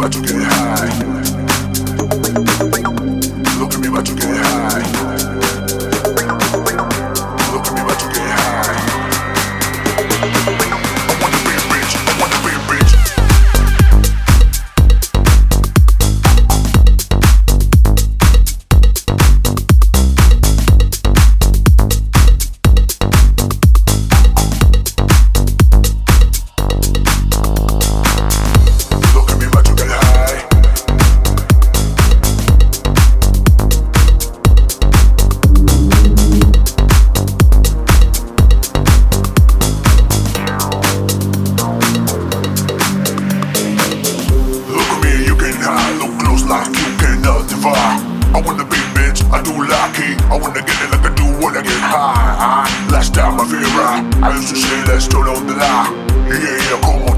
but you get it? high. I wanna be bitch, I do lucky. I wanna get it like I do when I get high. Last time I feel right, I used to say let's turn on the light. Yeah, yeah, come on.